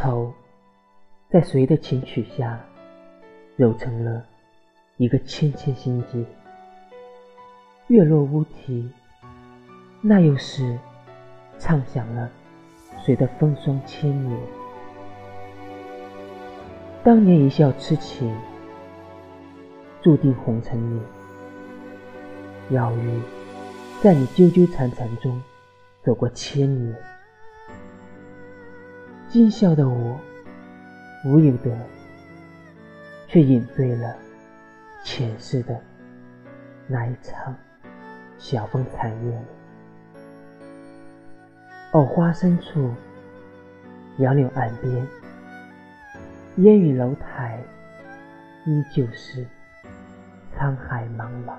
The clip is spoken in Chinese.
愁，在谁的琴曲下，揉成了一个纤纤心结。月落乌啼，那又是唱响了谁的风霜千年？当年一笑痴情，注定红尘里，要与在你纠纠缠缠中走过千年。今宵的我，无有的，却饮醉了前世的那一场晓风残月。藕花深处，杨柳岸边，烟雨楼台，依旧是沧海茫茫。